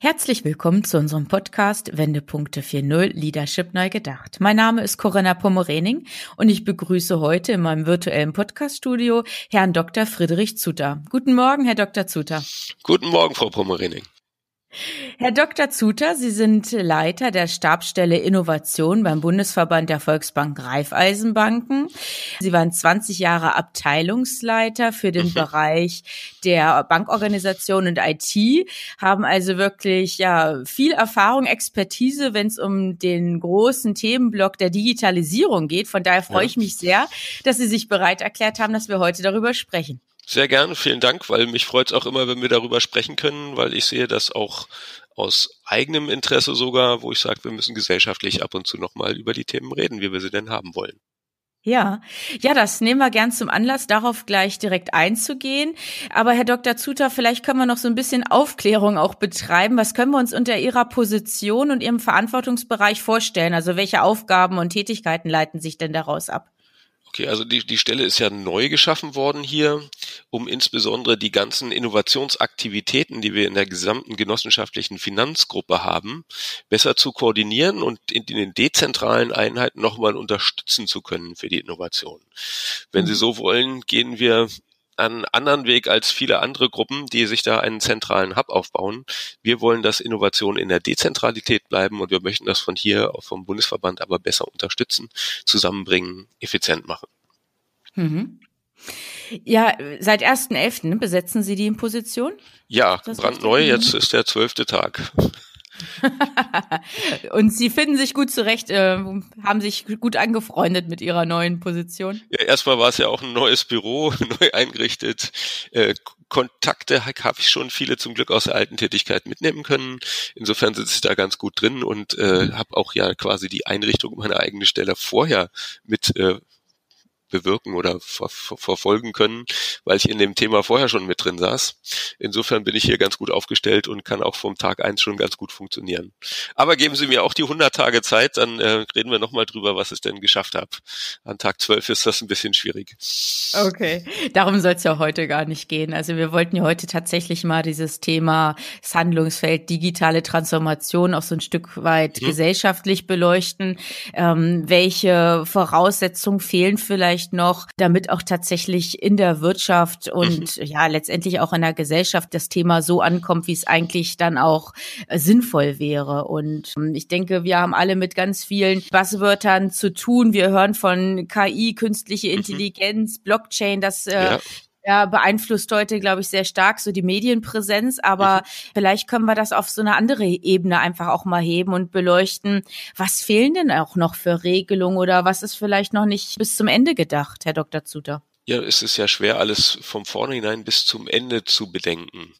Herzlich willkommen zu unserem Podcast Wendepunkte 4.0 Leadership neu gedacht. Mein Name ist Corinna Pommerening und ich begrüße heute in meinem virtuellen Podcaststudio Herrn Dr. Friedrich Zuter. Guten Morgen, Herr Dr. Zuter. Guten Morgen, Frau Pommerening. Herr Dr. Zuter, Sie sind Leiter der Stabsstelle Innovation beim Bundesverband der Volksbank Raiffeisenbanken. Sie waren 20 Jahre Abteilungsleiter für den mhm. Bereich der Bankorganisation und IT, haben also wirklich ja viel Erfahrung, Expertise, wenn es um den großen Themenblock der Digitalisierung geht. Von daher freue ja. ich mich sehr, dass Sie sich bereit erklärt haben, dass wir heute darüber sprechen. Sehr gerne, vielen Dank, weil mich freut es auch immer, wenn wir darüber sprechen können, weil ich sehe das auch aus eigenem Interesse sogar, wo ich sage, wir müssen gesellschaftlich ab und zu nochmal über die Themen reden, wie wir sie denn haben wollen. Ja, ja, das nehmen wir gern zum Anlass, darauf gleich direkt einzugehen. Aber Herr Dr. Zuter, vielleicht können wir noch so ein bisschen Aufklärung auch betreiben. Was können wir uns unter Ihrer Position und Ihrem Verantwortungsbereich vorstellen? Also welche Aufgaben und Tätigkeiten leiten sich denn daraus ab? Okay, also die, die Stelle ist ja neu geschaffen worden hier, um insbesondere die ganzen Innovationsaktivitäten, die wir in der gesamten genossenschaftlichen Finanzgruppe haben, besser zu koordinieren und in, in den dezentralen Einheiten nochmal unterstützen zu können für die Innovation. Wenn Sie mhm. so wollen, gehen wir einen anderen Weg als viele andere Gruppen, die sich da einen zentralen Hub aufbauen. Wir wollen, dass Innovation in der Dezentralität bleiben und wir möchten das von hier vom Bundesverband aber besser unterstützen, zusammenbringen, effizient machen. Mhm. Ja, seit 1.11. besetzen Sie die Position? Ja, brandneu, jetzt ist der zwölfte Tag. und Sie finden sich gut zurecht, äh, haben sich gut angefreundet mit Ihrer neuen Position? Ja, erstmal war es ja auch ein neues Büro, neu eingerichtet. Äh, Kontakte habe ich schon viele zum Glück aus der alten Tätigkeit mitnehmen können. Insofern sitze ich da ganz gut drin und äh, habe auch ja quasi die Einrichtung meiner eigenen Stelle vorher mit äh, bewirken oder ver verfolgen können, weil ich in dem Thema vorher schon mit drin saß. Insofern bin ich hier ganz gut aufgestellt und kann auch vom Tag eins schon ganz gut funktionieren. Aber geben Sie mir auch die 100 Tage Zeit, dann äh, reden wir nochmal drüber, was ich denn geschafft habe. An Tag 12 ist das ein bisschen schwierig. Okay, darum soll es ja heute gar nicht gehen. Also wir wollten ja heute tatsächlich mal dieses Thema das Handlungsfeld digitale Transformation auch so ein Stück weit mhm. gesellschaftlich beleuchten. Ähm, welche Voraussetzungen fehlen vielleicht vielleicht noch, damit auch tatsächlich in der Wirtschaft und mhm. ja letztendlich auch in der Gesellschaft das Thema so ankommt, wie es eigentlich dann auch äh, sinnvoll wäre. Und ähm, ich denke, wir haben alle mit ganz vielen Buzzwörtern zu tun. Wir hören von KI, künstliche mhm. Intelligenz. Blockchain, das äh, ja beeinflusst heute, glaube ich, sehr stark so die Medienpräsenz. Aber mhm. vielleicht können wir das auf so eine andere Ebene einfach auch mal heben und beleuchten. Was fehlen denn auch noch für Regelungen oder was ist vielleicht noch nicht bis zum Ende gedacht, Herr Dr. Zuter? Ja, es ist ja schwer, alles vom Vornherein bis zum Ende zu bedenken.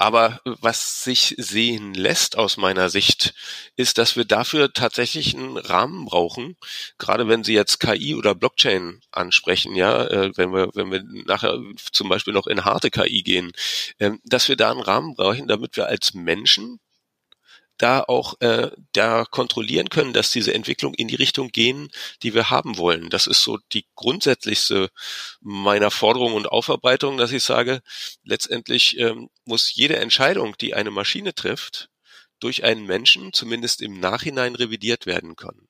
Aber was sich sehen lässt aus meiner Sicht, ist, dass wir dafür tatsächlich einen Rahmen brauchen. Gerade wenn Sie jetzt KI oder Blockchain ansprechen, ja, äh, wenn wir, wenn wir nachher zum Beispiel noch in harte KI gehen, ähm, dass wir da einen Rahmen brauchen, damit wir als Menschen da auch äh, da kontrollieren können, dass diese Entwicklung in die Richtung gehen, die wir haben wollen. Das ist so die grundsätzlichste meiner Forderung und Aufarbeitung, dass ich sage, letztendlich ähm, muss jede Entscheidung, die eine Maschine trifft, durch einen Menschen zumindest im Nachhinein revidiert werden können.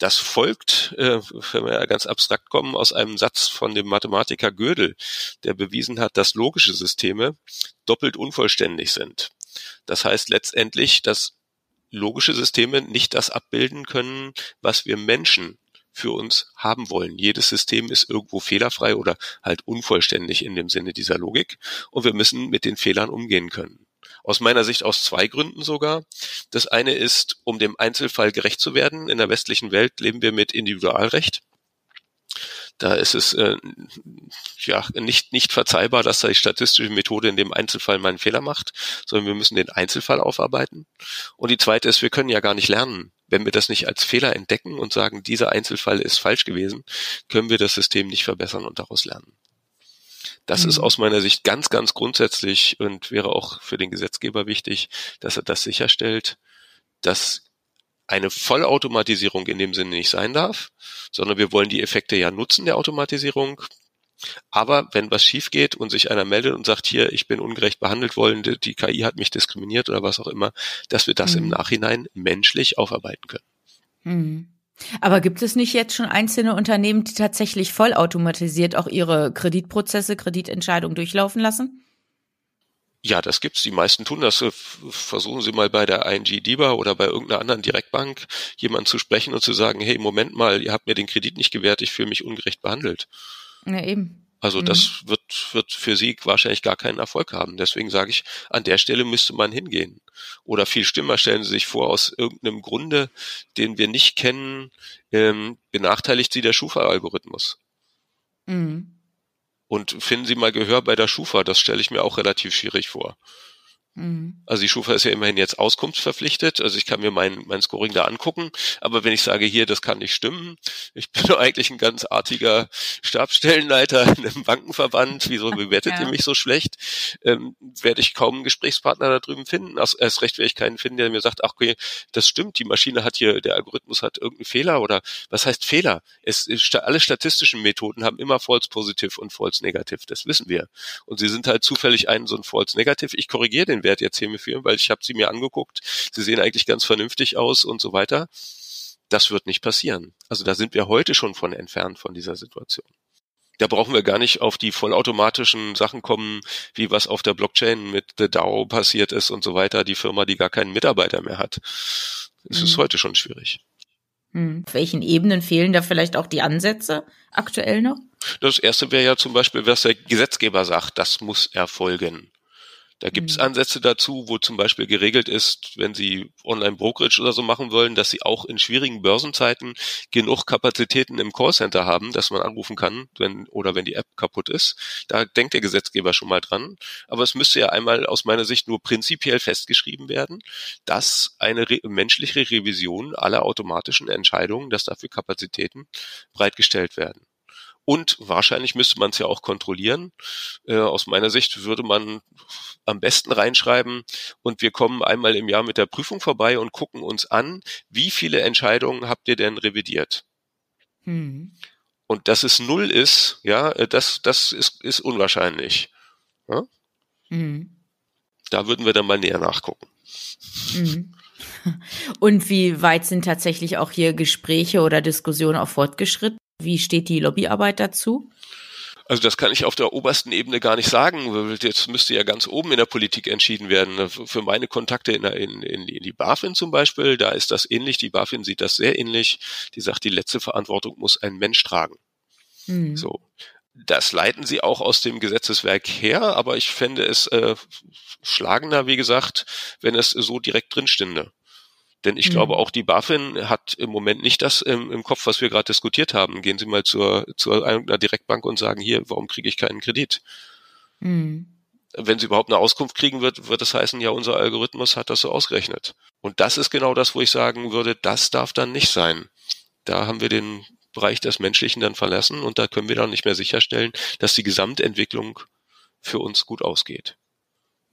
Das folgt, äh, wenn wir ganz abstrakt kommen, aus einem Satz von dem Mathematiker Gödel, der bewiesen hat, dass logische Systeme doppelt unvollständig sind. Das heißt letztendlich, dass logische Systeme nicht das abbilden können, was wir Menschen für uns haben wollen. Jedes System ist irgendwo fehlerfrei oder halt unvollständig in dem Sinne dieser Logik und wir müssen mit den Fehlern umgehen können. Aus meiner Sicht aus zwei Gründen sogar. Das eine ist, um dem Einzelfall gerecht zu werden. In der westlichen Welt leben wir mit Individualrecht. Da ist es äh, ja nicht, nicht verzeihbar, dass die statistische Methode in dem Einzelfall mal einen Fehler macht, sondern wir müssen den Einzelfall aufarbeiten. Und die zweite ist, wir können ja gar nicht lernen. Wenn wir das nicht als Fehler entdecken und sagen, dieser Einzelfall ist falsch gewesen, können wir das System nicht verbessern und daraus lernen. Das mhm. ist aus meiner Sicht ganz, ganz grundsätzlich und wäre auch für den Gesetzgeber wichtig, dass er das sicherstellt, dass eine Vollautomatisierung in dem Sinne nicht sein darf, sondern wir wollen die Effekte ja nutzen der Automatisierung. Aber wenn was schief geht und sich einer meldet und sagt, hier, ich bin ungerecht behandelt worden, die KI hat mich diskriminiert oder was auch immer, dass wir das mhm. im Nachhinein menschlich aufarbeiten können. Mhm. Aber gibt es nicht jetzt schon einzelne Unternehmen, die tatsächlich vollautomatisiert auch ihre Kreditprozesse, Kreditentscheidungen durchlaufen lassen? Ja, das gibt's. Die meisten tun das. Versuchen Sie mal bei der ING DIBA oder bei irgendeiner anderen Direktbank jemanden zu sprechen und zu sagen, hey, Moment mal, ihr habt mir den Kredit nicht gewährt, ich fühle mich ungerecht behandelt. Ja, eben. Also mhm. das wird, wird für sie wahrscheinlich gar keinen Erfolg haben. Deswegen sage ich, an der Stelle müsste man hingehen. Oder viel schlimmer, stellen Sie sich vor, aus irgendeinem Grunde, den wir nicht kennen, ähm, benachteiligt Sie der Schufa-Algorithmus. Mhm. Und finden Sie mal Gehör bei der Schufa, das stelle ich mir auch relativ schwierig vor. Mhm. Also die Schufa ist ja immerhin jetzt auskunftsverpflichtet. Also ich kann mir mein, mein Scoring da angucken. Aber wenn ich sage, hier, das kann nicht stimmen, ich bin doch eigentlich ein ganz artiger Stabsstellenleiter in einem Bankenverband, wieso bewertet ja. ihr mich so schlecht, ähm, werde ich kaum einen Gesprächspartner da drüben finden. Erst, recht werde ich keinen finden, der mir sagt, ach okay, das stimmt, die Maschine hat hier, der Algorithmus hat irgendeinen Fehler oder was heißt Fehler? Es, alle statistischen Methoden haben immer False Positive und False Negative, das wissen wir. Und sie sind halt zufällig einen so ein False Negative. Ich korrigiere den Wert jetzt hierfür, weil ich habe sie mir angeguckt, sie sehen eigentlich ganz vernünftig aus und so weiter. Das wird nicht passieren. Also da sind wir heute schon von entfernt von dieser Situation. Da brauchen wir gar nicht auf die vollautomatischen Sachen kommen, wie was auf der Blockchain mit The DAO passiert ist und so weiter, die Firma, die gar keinen Mitarbeiter mehr hat. Es mhm. ist heute schon schwierig. Mhm. Auf welchen Ebenen fehlen da vielleicht auch die Ansätze aktuell noch? Das erste wäre ja zum Beispiel, was der Gesetzgeber sagt, das muss erfolgen. Da gibt es mhm. Ansätze dazu, wo zum Beispiel geregelt ist, wenn Sie Online-Brokerage oder so machen wollen, dass Sie auch in schwierigen Börsenzeiten genug Kapazitäten im Callcenter haben, dass man anrufen kann, wenn oder wenn die App kaputt ist. Da denkt der Gesetzgeber schon mal dran. Aber es müsste ja einmal aus meiner Sicht nur prinzipiell festgeschrieben werden, dass eine re menschliche Revision aller automatischen Entscheidungen, dass dafür Kapazitäten bereitgestellt werden. Und wahrscheinlich müsste man es ja auch kontrollieren. Äh, aus meiner Sicht würde man am besten reinschreiben und wir kommen einmal im Jahr mit der Prüfung vorbei und gucken uns an, wie viele Entscheidungen habt ihr denn revidiert? Hm. Und dass es null ist, ja, äh, das, das ist, ist unwahrscheinlich. Ja? Hm. Da würden wir dann mal näher nachgucken. Hm. Und wie weit sind tatsächlich auch hier Gespräche oder Diskussionen auch fortgeschritten? Wie steht die Lobbyarbeit dazu? Also das kann ich auf der obersten Ebene gar nicht sagen. Jetzt müsste ja ganz oben in der Politik entschieden werden. Für meine Kontakte in, in, in, die BaFin zum Beispiel, da ist das ähnlich. Die BaFin sieht das sehr ähnlich. Die sagt, die letzte Verantwortung muss ein Mensch tragen. Hm. So. Das leiten sie auch aus dem Gesetzeswerk her, aber ich fände es äh, schlagender, wie gesagt, wenn es so direkt drin stünde. Denn ich mhm. glaube, auch die BaFin hat im Moment nicht das im, im Kopf, was wir gerade diskutiert haben. Gehen Sie mal zur, zur einer Direktbank und sagen, hier, warum kriege ich keinen Kredit? Mhm. Wenn sie überhaupt eine Auskunft kriegen wird, wird es heißen, ja, unser Algorithmus hat das so ausgerechnet. Und das ist genau das, wo ich sagen würde, das darf dann nicht sein. Da haben wir den Bereich des Menschlichen dann verlassen und da können wir dann nicht mehr sicherstellen, dass die Gesamtentwicklung für uns gut ausgeht.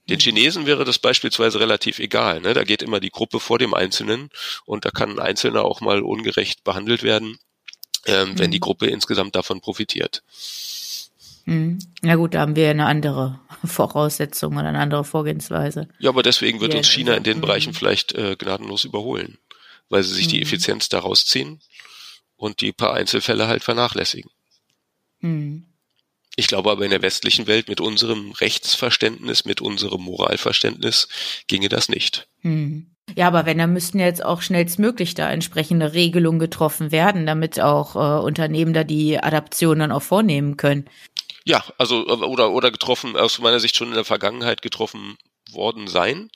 Den Chinesen wäre das beispielsweise relativ egal. Ne? Da geht immer die Gruppe vor dem Einzelnen und da kann ein Einzelner auch mal ungerecht behandelt werden, ähm, mhm. wenn die mhm. Gruppe insgesamt davon profitiert. Mhm. Ja gut, da haben wir eine andere Voraussetzung und eine andere Vorgehensweise. Ja, aber deswegen wird ja, uns China in den mhm. Bereichen vielleicht äh, gnadenlos überholen, weil sie sich die mhm. Effizienz daraus ziehen und die paar Einzelfälle halt vernachlässigen. Mhm. Ich glaube aber in der westlichen Welt mit unserem Rechtsverständnis, mit unserem Moralverständnis ginge das nicht. Hm. Ja, aber wenn, dann müssten jetzt auch schnellstmöglich da entsprechende Regelungen getroffen werden, damit auch äh, Unternehmen da die Adaption dann auch vornehmen können. Ja, also oder oder getroffen aus meiner Sicht schon in der Vergangenheit getroffen worden sein.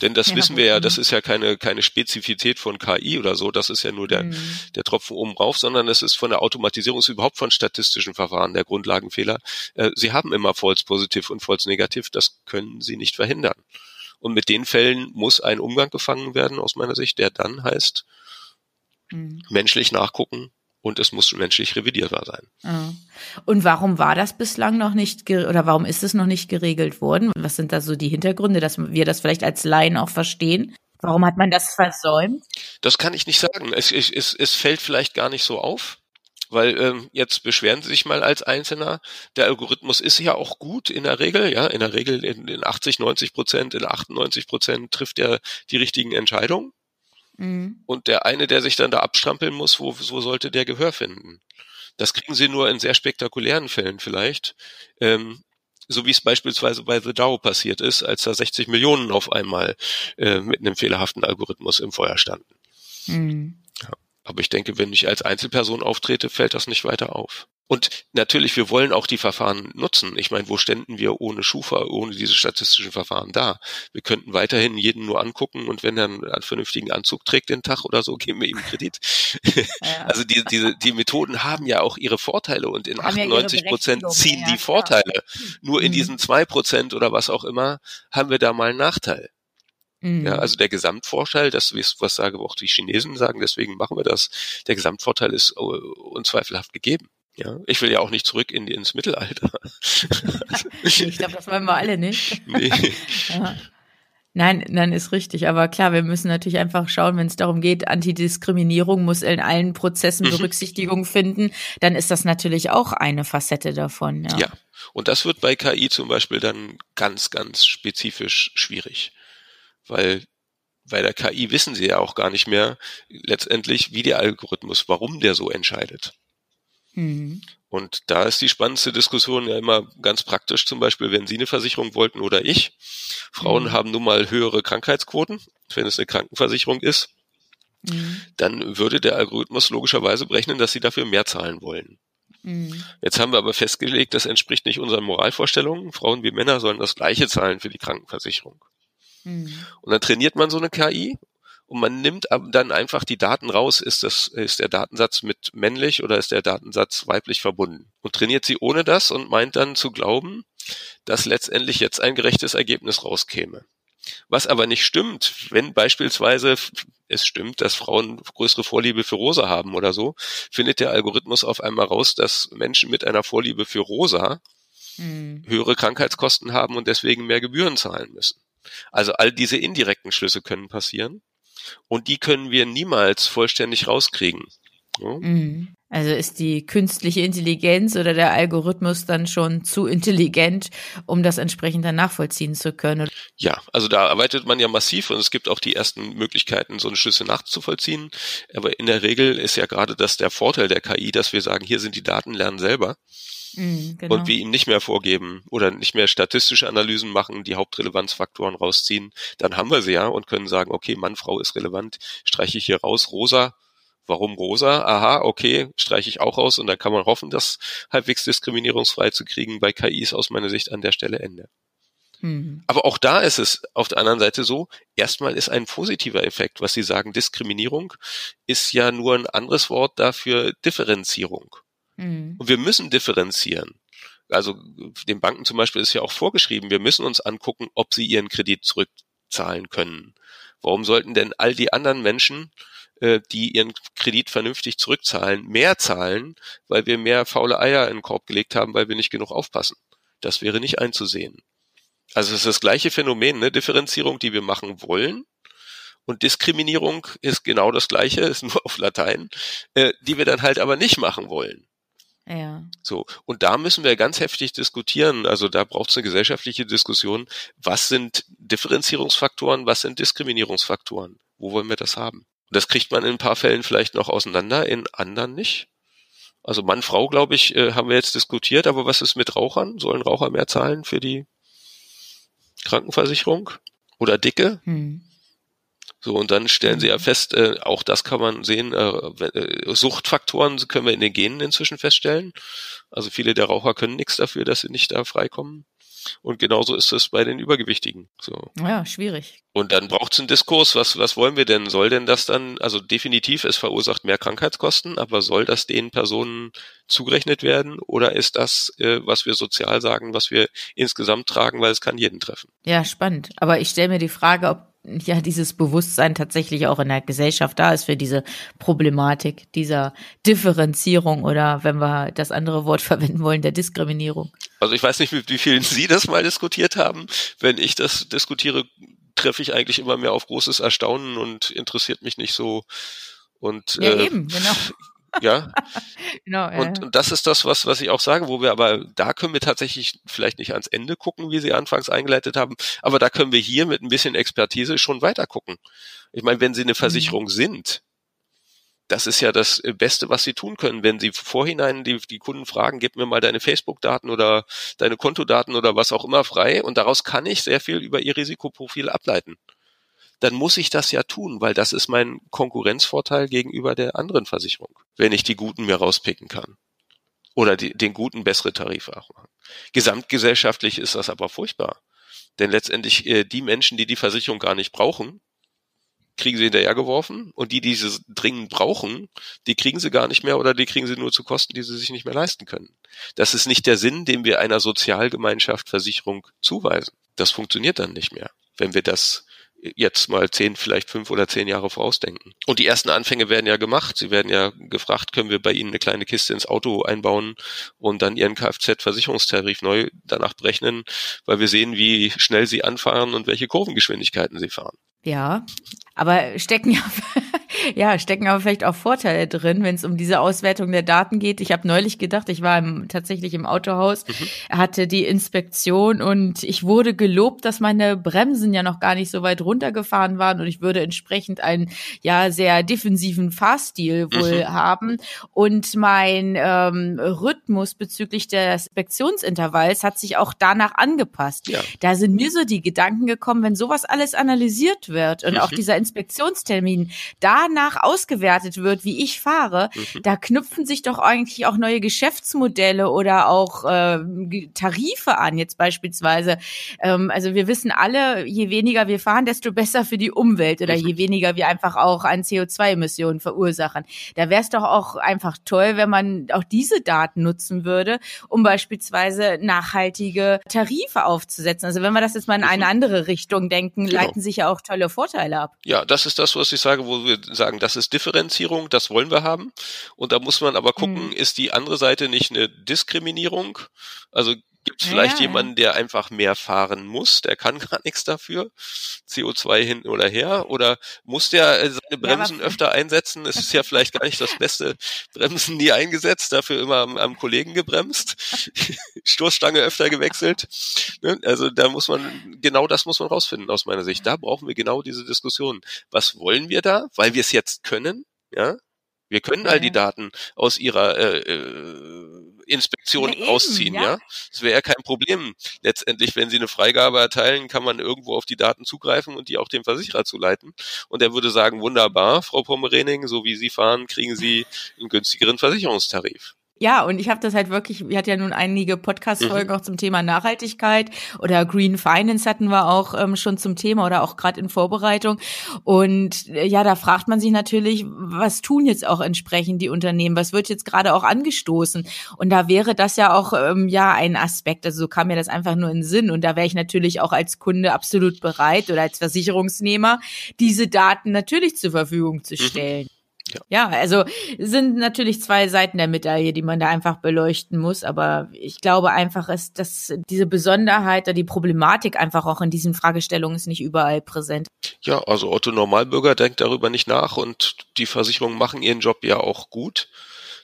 Denn das ja, wissen wir ja, das ist ja keine, keine Spezifität von KI oder so, das ist ja nur der, mhm. der Tropfen oben rauf, sondern es ist von der Automatisierung, ist überhaupt von statistischen Verfahren der Grundlagenfehler. Äh, sie haben immer False Positiv und False Negativ, das können sie nicht verhindern. Und mit den Fällen muss ein Umgang gefangen werden, aus meiner Sicht, der dann heißt, mhm. menschlich nachgucken, und es muss menschlich revidierbar sein. Ja. Und warum war das bislang noch nicht oder warum ist es noch nicht geregelt worden? Was sind da so die Hintergründe, dass wir das vielleicht als Laien auch verstehen? Warum hat man das versäumt? Das kann ich nicht sagen. Es, es, es fällt vielleicht gar nicht so auf. Weil ähm, jetzt beschweren Sie sich mal als Einzelner. Der Algorithmus ist ja auch gut in der Regel, ja, in der Regel in, in 80, 90 Prozent, in 98 Prozent trifft er die richtigen Entscheidungen. Mhm. Und der eine, der sich dann da abstrampeln muss, wo, wo sollte der Gehör finden? Das kriegen Sie nur in sehr spektakulären Fällen vielleicht. Ähm, so wie es beispielsweise bei The Dow passiert ist, als da 60 Millionen auf einmal äh, mit einem fehlerhaften Algorithmus im Feuer standen. Mhm. Ja. Aber ich denke, wenn ich als Einzelperson auftrete, fällt das nicht weiter auf. Und natürlich, wir wollen auch die Verfahren nutzen. Ich meine, wo ständen wir ohne Schufa, ohne diese statistischen Verfahren da? Wir könnten weiterhin jeden nur angucken und wenn er einen vernünftigen Anzug trägt den Tag oder so, geben wir ihm Kredit. Ja. Also die, diese, die Methoden haben ja auch ihre Vorteile und in haben 98 Prozent ziehen ja, die Vorteile. Nur in mhm. diesen zwei Prozent oder was auch immer haben wir da mal einen Nachteil. Mhm. Ja, also der Gesamtvorteil, das was sage auch die Chinesen sagen, deswegen machen wir das. Der Gesamtvorteil ist uh, unzweifelhaft gegeben. Ja, ich will ja auch nicht zurück in, ins Mittelalter. ich glaube, das wollen wir alle nicht. Nee. ja. Nein, nein, ist richtig. Aber klar, wir müssen natürlich einfach schauen, wenn es darum geht, Antidiskriminierung muss in allen Prozessen mhm. Berücksichtigung finden, dann ist das natürlich auch eine Facette davon. Ja. ja, und das wird bei KI zum Beispiel dann ganz, ganz spezifisch schwierig. Weil bei der KI wissen sie ja auch gar nicht mehr letztendlich, wie der Algorithmus, warum der so entscheidet. Mhm. Und da ist die spannendste Diskussion ja immer ganz praktisch, zum Beispiel, wenn Sie eine Versicherung wollten oder ich. Frauen mhm. haben nun mal höhere Krankheitsquoten, wenn es eine Krankenversicherung ist. Mhm. Dann würde der Algorithmus logischerweise berechnen, dass sie dafür mehr zahlen wollen. Mhm. Jetzt haben wir aber festgelegt, das entspricht nicht unseren Moralvorstellungen. Frauen wie Männer sollen das gleiche zahlen für die Krankenversicherung. Mhm. Und dann trainiert man so eine KI und man nimmt dann einfach die Daten raus, ist das, ist der Datensatz mit männlich oder ist der Datensatz weiblich verbunden und trainiert sie ohne das und meint dann zu glauben, dass letztendlich jetzt ein gerechtes Ergebnis rauskäme. Was aber nicht stimmt, wenn beispielsweise es stimmt, dass Frauen größere Vorliebe für rosa haben oder so, findet der Algorithmus auf einmal raus, dass Menschen mit einer Vorliebe für rosa hm. höhere Krankheitskosten haben und deswegen mehr Gebühren zahlen müssen. Also all diese indirekten Schlüsse können passieren. Und die können wir niemals vollständig rauskriegen. Ja? Mhm. Also ist die künstliche Intelligenz oder der Algorithmus dann schon zu intelligent, um das entsprechend dann nachvollziehen zu können? Ja, also da arbeitet man ja massiv und es gibt auch die ersten Möglichkeiten, so eine Schlüsse nachzuvollziehen. Aber in der Regel ist ja gerade das der Vorteil der KI, dass wir sagen, hier sind die Daten, lernen selber. Mhm, genau. Und wir ihm nicht mehr vorgeben oder nicht mehr statistische Analysen machen, die Hauptrelevanzfaktoren rausziehen, dann haben wir sie ja und können sagen, okay, Mann, Frau ist relevant, streiche ich hier raus, rosa, Warum rosa? Aha, okay, streiche ich auch raus und dann kann man hoffen, das halbwegs diskriminierungsfrei zu kriegen. Bei KIs aus meiner Sicht an der Stelle Ende. Mhm. Aber auch da ist es auf der anderen Seite so, erstmal ist ein positiver Effekt, was Sie sagen, Diskriminierung ist ja nur ein anderes Wort dafür Differenzierung. Mhm. Und wir müssen differenzieren. Also den Banken zum Beispiel ist ja auch vorgeschrieben, wir müssen uns angucken, ob sie ihren Kredit zurückzahlen können. Warum sollten denn all die anderen Menschen, äh, die ihren Kredit vernünftig zurückzahlen, mehr zahlen, weil wir mehr faule Eier in den Korb gelegt haben, weil wir nicht genug aufpassen? Das wäre nicht einzusehen. Also es ist das gleiche Phänomen, ne? Differenzierung, die wir machen wollen, und Diskriminierung ist genau das gleiche, ist nur auf Latein, äh, die wir dann halt aber nicht machen wollen. Ja. So. Und da müssen wir ganz heftig diskutieren. Also da braucht es eine gesellschaftliche Diskussion. Was sind Differenzierungsfaktoren? Was sind Diskriminierungsfaktoren? Wo wollen wir das haben? Und das kriegt man in ein paar Fällen vielleicht noch auseinander, in anderen nicht. Also Mann, Frau, glaube ich, äh, haben wir jetzt diskutiert. Aber was ist mit Rauchern? Sollen Raucher mehr zahlen für die Krankenversicherung? Oder Dicke? Hm. So, und dann stellen sie ja mhm. fest, äh, auch das kann man sehen, äh, äh, Suchtfaktoren können wir in den Genen inzwischen feststellen. Also viele der Raucher können nichts dafür, dass sie nicht da freikommen. Und genauso ist es bei den Übergewichtigen. So. Ja, schwierig. Und dann braucht es einen Diskurs. Was, was wollen wir denn? Soll denn das dann, also definitiv, es verursacht mehr Krankheitskosten, aber soll das den Personen zugerechnet werden? Oder ist das, äh, was wir sozial sagen, was wir insgesamt tragen, weil es kann jeden treffen? Ja, spannend. Aber ich stelle mir die Frage, ob ja dieses Bewusstsein tatsächlich auch in der Gesellschaft da ist für diese Problematik dieser Differenzierung oder wenn wir das andere Wort verwenden wollen, der Diskriminierung. Also ich weiß nicht, mit wie vielen Sie das mal diskutiert haben. Wenn ich das diskutiere, treffe ich eigentlich immer mehr auf großes Erstaunen und interessiert mich nicht so. Und ja, äh, eben, genau. Ja. genau, und, und das ist das, was, was ich auch sage, wo wir aber, da können wir tatsächlich vielleicht nicht ans Ende gucken, wie Sie anfangs eingeleitet haben, aber da können wir hier mit ein bisschen Expertise schon weiter gucken. Ich meine, wenn Sie eine mhm. Versicherung mhm. sind, das ist ja das Beste, was Sie tun können. Wenn Sie vorhinein die, die Kunden fragen, gib mir mal deine Facebook-Daten oder deine Kontodaten oder was auch immer frei und daraus kann ich sehr viel über Ihr Risikoprofil ableiten dann muss ich das ja tun, weil das ist mein Konkurrenzvorteil gegenüber der anderen Versicherung, wenn ich die Guten mir rauspicken kann. Oder die, den guten bessere Tarife auch machen. Gesamtgesellschaftlich ist das aber furchtbar. Denn letztendlich äh, die Menschen, die die Versicherung gar nicht brauchen, kriegen sie hinterhergeworfen und die, die sie dringend brauchen, die kriegen sie gar nicht mehr oder die kriegen sie nur zu Kosten, die sie sich nicht mehr leisten können. Das ist nicht der Sinn, den wir einer Sozialgemeinschaft Versicherung zuweisen. Das funktioniert dann nicht mehr, wenn wir das jetzt mal zehn, vielleicht fünf oder zehn Jahre vorausdenken. Und die ersten Anfänge werden ja gemacht. Sie werden ja gefragt, können wir bei Ihnen eine kleine Kiste ins Auto einbauen und dann Ihren Kfz-Versicherungstarif neu danach berechnen, weil wir sehen, wie schnell Sie anfahren und welche Kurvengeschwindigkeiten Sie fahren. Ja, aber stecken ja, ja, stecken aber vielleicht auch Vorteile drin, wenn es um diese Auswertung der Daten geht. Ich habe neulich gedacht, ich war im, tatsächlich im Autohaus, mhm. hatte die Inspektion und ich wurde gelobt, dass meine Bremsen ja noch gar nicht so weit runtergefahren waren und ich würde entsprechend einen ja sehr defensiven Fahrstil wohl mhm. haben und mein ähm, Rhythmus bezüglich des Inspektionsintervalls hat sich auch danach angepasst. Ja. Da sind mir so die Gedanken gekommen, wenn sowas alles analysiert wird und mhm. auch dieser Inspektionstermin danach ausgewertet wird, wie ich fahre, mhm. da knüpfen sich doch eigentlich auch neue Geschäftsmodelle oder auch äh, Tarife an, jetzt beispielsweise. Ähm, also wir wissen alle, je weniger wir fahren, desto besser für die Umwelt oder mhm. je weniger wir einfach auch an CO2-Emissionen verursachen. Da wäre es doch auch einfach toll, wenn man auch diese Daten nutzen würde, um beispielsweise nachhaltige Tarife aufzusetzen. Also wenn wir das jetzt mal in eine mhm. andere Richtung denken, genau. leiten sich ja auch tolle Vorteile ab. Ja, das ist das, was ich sage, wo wir sagen, das ist Differenzierung, das wollen wir haben. Und da muss man aber gucken, mhm. ist die andere Seite nicht eine Diskriminierung? Also Gibt es vielleicht ja. jemanden, der einfach mehr fahren muss, der kann gar nichts dafür, CO2 hin oder her, oder muss der äh, seine Bremsen ja, öfter einsetzen? Es ist ja vielleicht gar nicht das beste Bremsen nie eingesetzt, dafür immer am, am Kollegen gebremst, Stoßstange öfter gewechselt. Ne? Also da muss man, genau das muss man rausfinden aus meiner Sicht. Da brauchen wir genau diese Diskussion. Was wollen wir da? Weil wir es jetzt können, ja, wir können all die Daten aus ihrer äh, äh, Inspektion ja, ausziehen, ja. ja. Das wäre ja kein Problem. Letztendlich, wenn Sie eine Freigabe erteilen, kann man irgendwo auf die Daten zugreifen und die auch dem Versicherer zuleiten. Und er würde sagen, wunderbar, Frau Pommerening, so wie Sie fahren, kriegen Sie einen günstigeren Versicherungstarif. Ja, und ich habe das halt wirklich, wir hatten ja nun einige Podcast-Folgen mhm. auch zum Thema Nachhaltigkeit oder Green Finance hatten wir auch ähm, schon zum Thema oder auch gerade in Vorbereitung. Und äh, ja, da fragt man sich natürlich, was tun jetzt auch entsprechend die Unternehmen? Was wird jetzt gerade auch angestoßen? Und da wäre das ja auch ähm, ja ein Aspekt. Also so kam mir das einfach nur in den Sinn. Und da wäre ich natürlich auch als Kunde absolut bereit oder als Versicherungsnehmer, diese Daten natürlich zur Verfügung zu mhm. stellen. Mhm. Ja. ja, also sind natürlich zwei Seiten der Medaille, die man da einfach beleuchten muss. Aber ich glaube einfach, ist, dass diese Besonderheit oder die Problematik einfach auch in diesen Fragestellungen ist nicht überall präsent. Ja, also Otto Normalbürger denkt darüber nicht nach und die Versicherungen machen ihren Job ja auch gut.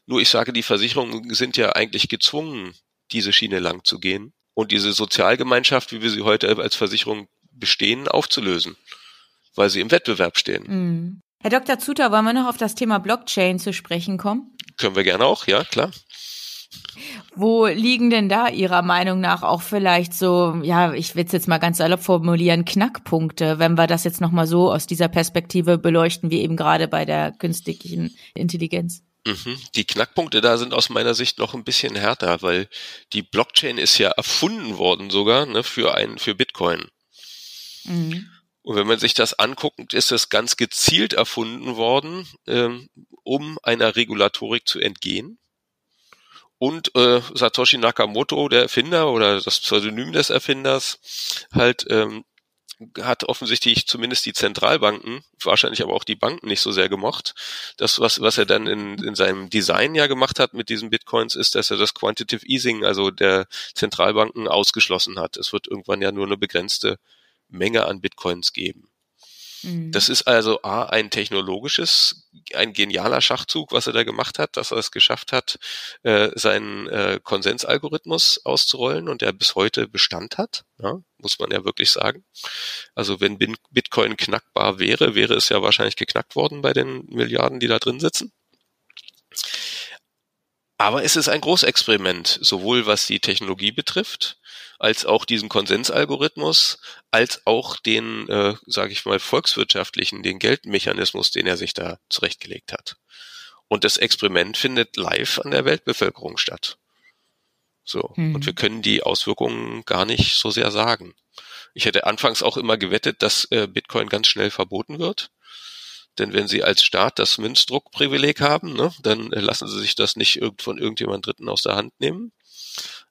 Nur ich sage, die Versicherungen sind ja eigentlich gezwungen, diese Schiene lang zu gehen und diese Sozialgemeinschaft, wie wir sie heute als Versicherung bestehen, aufzulösen, weil sie im Wettbewerb stehen. Mhm. Herr Dr. Zuter, wollen wir noch auf das Thema Blockchain zu sprechen kommen? Können wir gerne auch, ja, klar. Wo liegen denn da Ihrer Meinung nach auch vielleicht so, ja, ich will es jetzt mal ganz salopp formulieren, Knackpunkte, wenn wir das jetzt nochmal so aus dieser Perspektive beleuchten, wie eben gerade bei der künstlichen Intelligenz? Mhm. Die Knackpunkte da sind aus meiner Sicht noch ein bisschen härter, weil die Blockchain ist ja erfunden worden sogar ne, für ein für Bitcoin. Mhm. Und wenn man sich das anguckt, ist es ganz gezielt erfunden worden, ähm, um einer Regulatorik zu entgehen. Und äh, Satoshi Nakamoto, der Erfinder oder das Pseudonym des Erfinders, halt ähm, hat offensichtlich zumindest die Zentralbanken, wahrscheinlich aber auch die Banken nicht so sehr gemocht. Das, was, was er dann in, in seinem Design ja gemacht hat mit diesen Bitcoins, ist, dass er das Quantitative Easing, also der Zentralbanken, ausgeschlossen hat. Es wird irgendwann ja nur eine begrenzte Menge an Bitcoins geben. Mhm. Das ist also A, ein technologisches, ein genialer Schachzug, was er da gemacht hat, dass er es geschafft hat, äh, seinen äh, Konsensalgorithmus auszurollen und der bis heute Bestand hat, ja, muss man ja wirklich sagen. Also wenn Bitcoin knackbar wäre, wäre es ja wahrscheinlich geknackt worden bei den Milliarden, die da drin sitzen. Aber es ist ein Großexperiment, sowohl was die Technologie betrifft, als auch diesen Konsensalgorithmus, als auch den, äh, sage ich mal, volkswirtschaftlichen, den Geldmechanismus, den er sich da zurechtgelegt hat. Und das Experiment findet live an der Weltbevölkerung statt. So. Mhm. Und wir können die Auswirkungen gar nicht so sehr sagen. Ich hätte anfangs auch immer gewettet, dass äh, Bitcoin ganz schnell verboten wird. Denn wenn Sie als Staat das Münzdruckprivileg haben, ne, dann äh, lassen Sie sich das nicht von irgendjemand Dritten aus der Hand nehmen.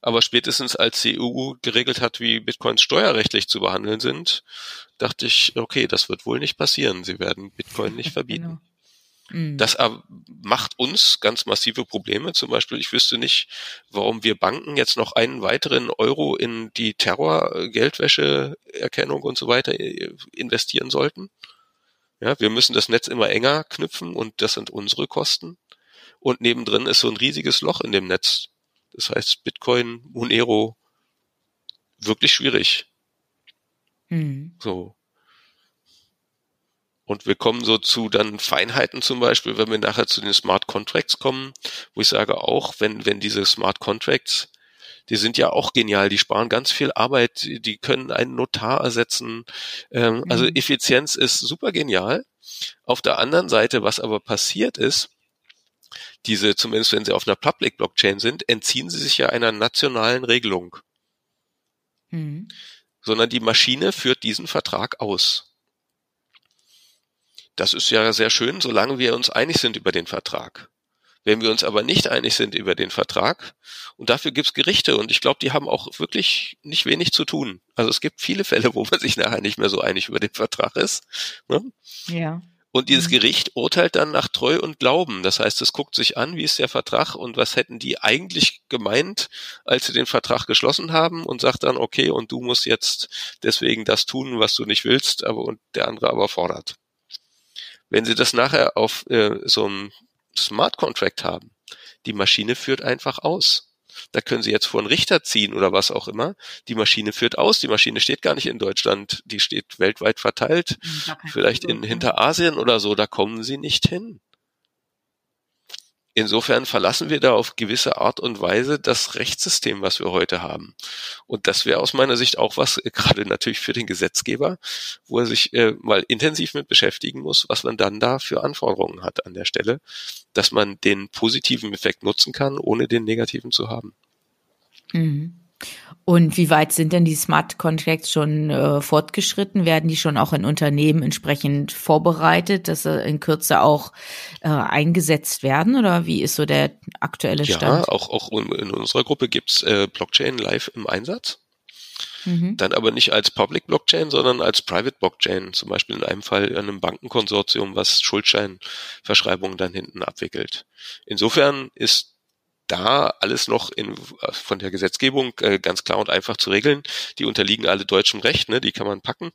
Aber spätestens als die EU geregelt hat, wie Bitcoins steuerrechtlich zu behandeln sind, dachte ich, okay, das wird wohl nicht passieren. Sie werden Bitcoin nicht verbieten. Genau. Mhm. Das macht uns ganz massive Probleme. Zum Beispiel, ich wüsste nicht, warum wir Banken jetzt noch einen weiteren Euro in die Terror, Geldwäscheerkennung und so weiter äh, investieren sollten. Ja, wir müssen das Netz immer enger knüpfen und das sind unsere Kosten. Und nebendrin ist so ein riesiges Loch in dem Netz. Das heißt, Bitcoin, Monero, wirklich schwierig. Mhm. So. Und wir kommen so zu dann Feinheiten zum Beispiel, wenn wir nachher zu den Smart Contracts kommen, wo ich sage auch, wenn, wenn diese Smart Contracts, die sind ja auch genial, die sparen ganz viel Arbeit, die können einen Notar ersetzen. Ähm, also mhm. Also Effizienz ist super genial. Auf der anderen Seite, was aber passiert ist, diese, zumindest wenn sie auf einer Public Blockchain sind, entziehen sie sich ja einer nationalen Regelung. Mhm. Sondern die Maschine führt diesen Vertrag aus. Das ist ja sehr schön, solange wir uns einig sind über den Vertrag. Wenn wir uns aber nicht einig sind über den Vertrag, und dafür gibt's Gerichte, und ich glaube, die haben auch wirklich nicht wenig zu tun. Also es gibt viele Fälle, wo man sich nachher nicht mehr so einig über den Vertrag ist. Ne? Ja. Und dieses mhm. Gericht urteilt dann nach Treu und Glauben. Das heißt, es guckt sich an, wie ist der Vertrag und was hätten die eigentlich gemeint, als sie den Vertrag geschlossen haben und sagt dann, okay, und du musst jetzt deswegen das tun, was du nicht willst, aber und der andere aber fordert. Wenn sie das nachher auf äh, so einem Smart Contract haben, die Maschine führt einfach aus. Da können Sie jetzt vor einen Richter ziehen oder was auch immer. Die Maschine führt aus. Die Maschine steht gar nicht in Deutschland. Die steht weltweit verteilt. Hm, Vielleicht in Hinterasien oder so. Da kommen Sie nicht hin. Insofern verlassen wir da auf gewisse Art und Weise das Rechtssystem, was wir heute haben. Und das wäre aus meiner Sicht auch was, äh, gerade natürlich für den Gesetzgeber, wo er sich äh, mal intensiv mit beschäftigen muss, was man dann da für Anforderungen hat an der Stelle, dass man den positiven Effekt nutzen kann, ohne den negativen zu haben. Mhm. Und wie weit sind denn die Smart Contracts schon äh, fortgeschritten? Werden die schon auch in Unternehmen entsprechend vorbereitet, dass sie in Kürze auch äh, eingesetzt werden? Oder wie ist so der aktuelle Stand? Ja, auch, auch in unserer Gruppe gibt's äh, Blockchain live im Einsatz. Mhm. Dann aber nicht als Public Blockchain, sondern als Private Blockchain. Zum Beispiel in einem Fall in einem Bankenkonsortium, was Schuldscheinverschreibungen dann hinten abwickelt. Insofern ist da alles noch in, von der Gesetzgebung äh, ganz klar und einfach zu regeln. Die unterliegen alle deutschem Recht, ne? die kann man packen.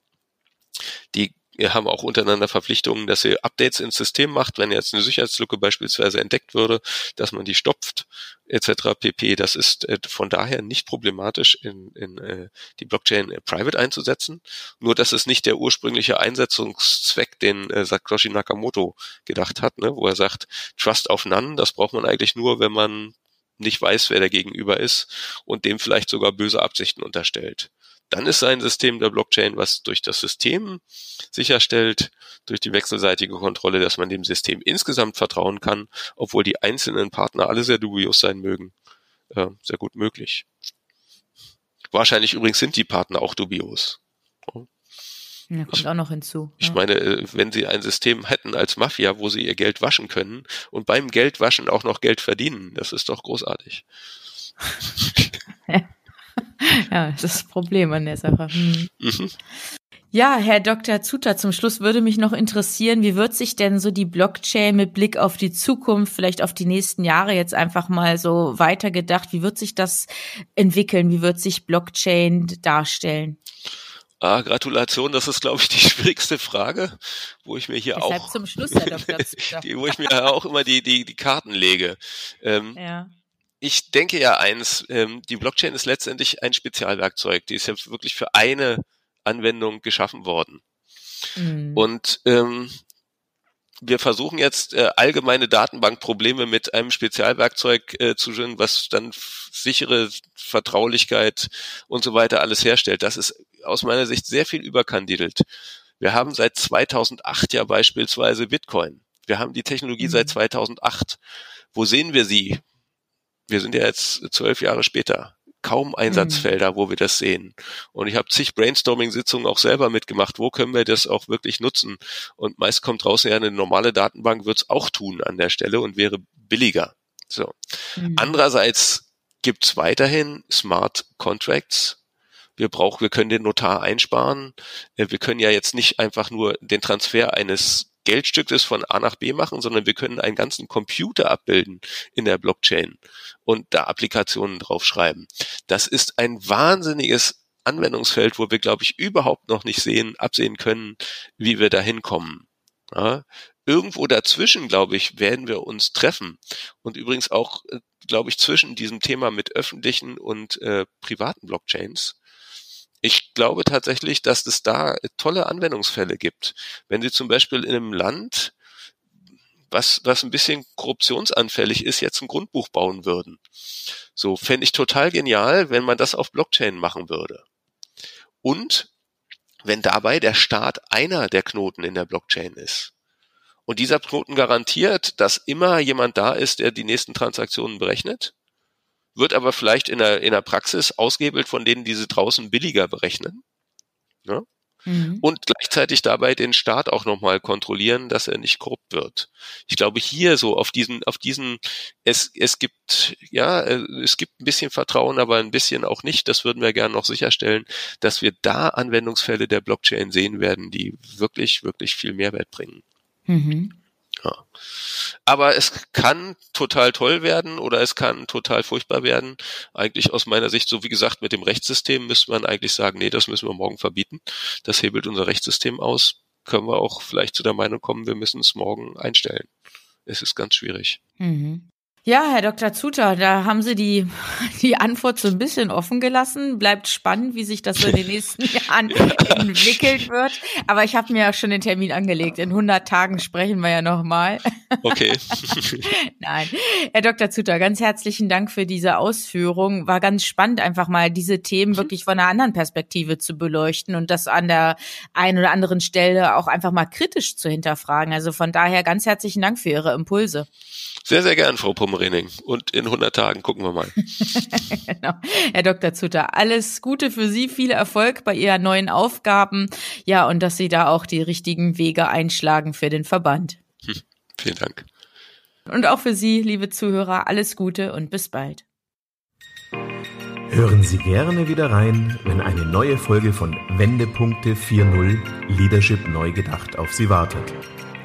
Die haben auch untereinander Verpflichtungen, dass ihr Updates ins System macht, wenn jetzt eine Sicherheitslücke beispielsweise entdeckt würde, dass man die stopft, etc. pp. Das ist äh, von daher nicht problematisch, in, in äh, die Blockchain äh, private einzusetzen. Nur, dass es nicht der ursprüngliche Einsetzungszweck, den äh, Satoshi Nakamoto gedacht hat, ne? wo er sagt, Trust of None, das braucht man eigentlich nur, wenn man nicht weiß, wer der Gegenüber ist und dem vielleicht sogar böse Absichten unterstellt. Dann ist ein System der Blockchain, was durch das System sicherstellt, durch die wechselseitige Kontrolle, dass man dem System insgesamt vertrauen kann, obwohl die einzelnen Partner alle sehr dubios sein mögen, äh, sehr gut möglich. Wahrscheinlich übrigens sind die Partner auch dubios. Ja, kommt ich, auch noch hinzu. Ich ja. meine, äh, wenn sie ein System hätten als Mafia, wo sie ihr Geld waschen können und beim Geldwaschen auch noch Geld verdienen, das ist doch großartig. ja, das ist das Problem an der Sache. Hm. Mhm. Ja, Herr Dr. Zuter, zum Schluss würde mich noch interessieren, wie wird sich denn so die Blockchain mit Blick auf die Zukunft, vielleicht auf die nächsten Jahre jetzt einfach mal so weitergedacht, wie wird sich das entwickeln? Wie wird sich Blockchain darstellen? Ah, Gratulation, das ist, glaube ich, die schwierigste Frage, wo ich mir hier Deshalb auch zum Schluss, Herr Dr. die, wo ich mir auch immer die, die, die Karten lege. Ähm, ja. Ich denke ja eins, ähm, die Blockchain ist letztendlich ein Spezialwerkzeug. Die ist ja wirklich für eine Anwendung geschaffen worden. Mhm. Und ähm, wir versuchen jetzt äh, allgemeine Datenbankprobleme mit einem Spezialwerkzeug äh, zu lösen, was dann sichere Vertraulichkeit und so weiter alles herstellt. Das ist aus meiner Sicht sehr viel überkandidelt. Wir haben seit 2008 ja beispielsweise Bitcoin. Wir haben die Technologie mhm. seit 2008. Wo sehen wir sie? Wir sind ja jetzt zwölf Jahre später kaum Einsatzfelder, mhm. wo wir das sehen. Und ich habe zig Brainstorming-Sitzungen auch selber mitgemacht. Wo können wir das auch wirklich nutzen? Und meist kommt draußen ja eine normale Datenbank, wird's auch tun an der Stelle und wäre billiger. So. Mhm. Andererseits gibt's weiterhin Smart Contracts. Wir brauchen, wir können den Notar einsparen. Äh, wir können ja jetzt nicht einfach nur den Transfer eines Geldstückes von A nach B machen, sondern wir können einen ganzen Computer abbilden in der Blockchain und da Applikationen draufschreiben. Das ist ein wahnsinniges Anwendungsfeld, wo wir, glaube ich, überhaupt noch nicht sehen, absehen können, wie wir da hinkommen. Ja, irgendwo dazwischen, glaube ich, werden wir uns treffen. Und übrigens auch, äh, glaube ich, zwischen diesem Thema mit öffentlichen und äh, privaten Blockchains ich glaube tatsächlich, dass es da tolle Anwendungsfälle gibt. Wenn Sie zum Beispiel in einem Land, was, was ein bisschen korruptionsanfällig ist, jetzt ein Grundbuch bauen würden. So fände ich total genial, wenn man das auf Blockchain machen würde. Und wenn dabei der Staat einer der Knoten in der Blockchain ist. Und dieser Knoten garantiert, dass immer jemand da ist, der die nächsten Transaktionen berechnet wird aber vielleicht in der, in der Praxis ausgehebelt von denen, die sie draußen billiger berechnen. Ne? Mhm. Und gleichzeitig dabei den Staat auch nochmal kontrollieren, dass er nicht korrupt wird. Ich glaube hier so auf diesen, auf diesen, es, es gibt, ja, es gibt ein bisschen Vertrauen, aber ein bisschen auch nicht. Das würden wir gerne noch sicherstellen, dass wir da Anwendungsfälle der Blockchain sehen werden, die wirklich, wirklich viel Mehrwert bringen. Mhm. Ja. Aber es kann total toll werden oder es kann total furchtbar werden. Eigentlich aus meiner Sicht, so wie gesagt, mit dem Rechtssystem müsste man eigentlich sagen, nee, das müssen wir morgen verbieten. Das hebelt unser Rechtssystem aus. Können wir auch vielleicht zu der Meinung kommen, wir müssen es morgen einstellen. Es ist ganz schwierig. Mhm. Ja, Herr Dr. Zuter, da haben Sie die, die Antwort so ein bisschen offen gelassen. Bleibt spannend, wie sich das so in den nächsten Jahren entwickelt wird. Aber ich habe mir ja schon den Termin angelegt. In 100 Tagen sprechen wir ja nochmal. Okay. Nein. Herr Dr. Zuter, ganz herzlichen Dank für diese Ausführung. War ganz spannend, einfach mal diese Themen mhm. wirklich von einer anderen Perspektive zu beleuchten und das an der einen oder anderen Stelle auch einfach mal kritisch zu hinterfragen. Also von daher ganz herzlichen Dank für Ihre Impulse. Sehr, sehr gern, Frau Pommerening. Und in 100 Tagen gucken wir mal. genau. Herr Dr. Zutter, alles Gute für Sie, viel Erfolg bei Ihren neuen Aufgaben. Ja, und dass Sie da auch die richtigen Wege einschlagen für den Verband. Hm, vielen Dank. Und auch für Sie, liebe Zuhörer, alles Gute und bis bald. Hören Sie gerne wieder rein, wenn eine neue Folge von Wendepunkte 4.0 Leadership neu gedacht auf Sie wartet.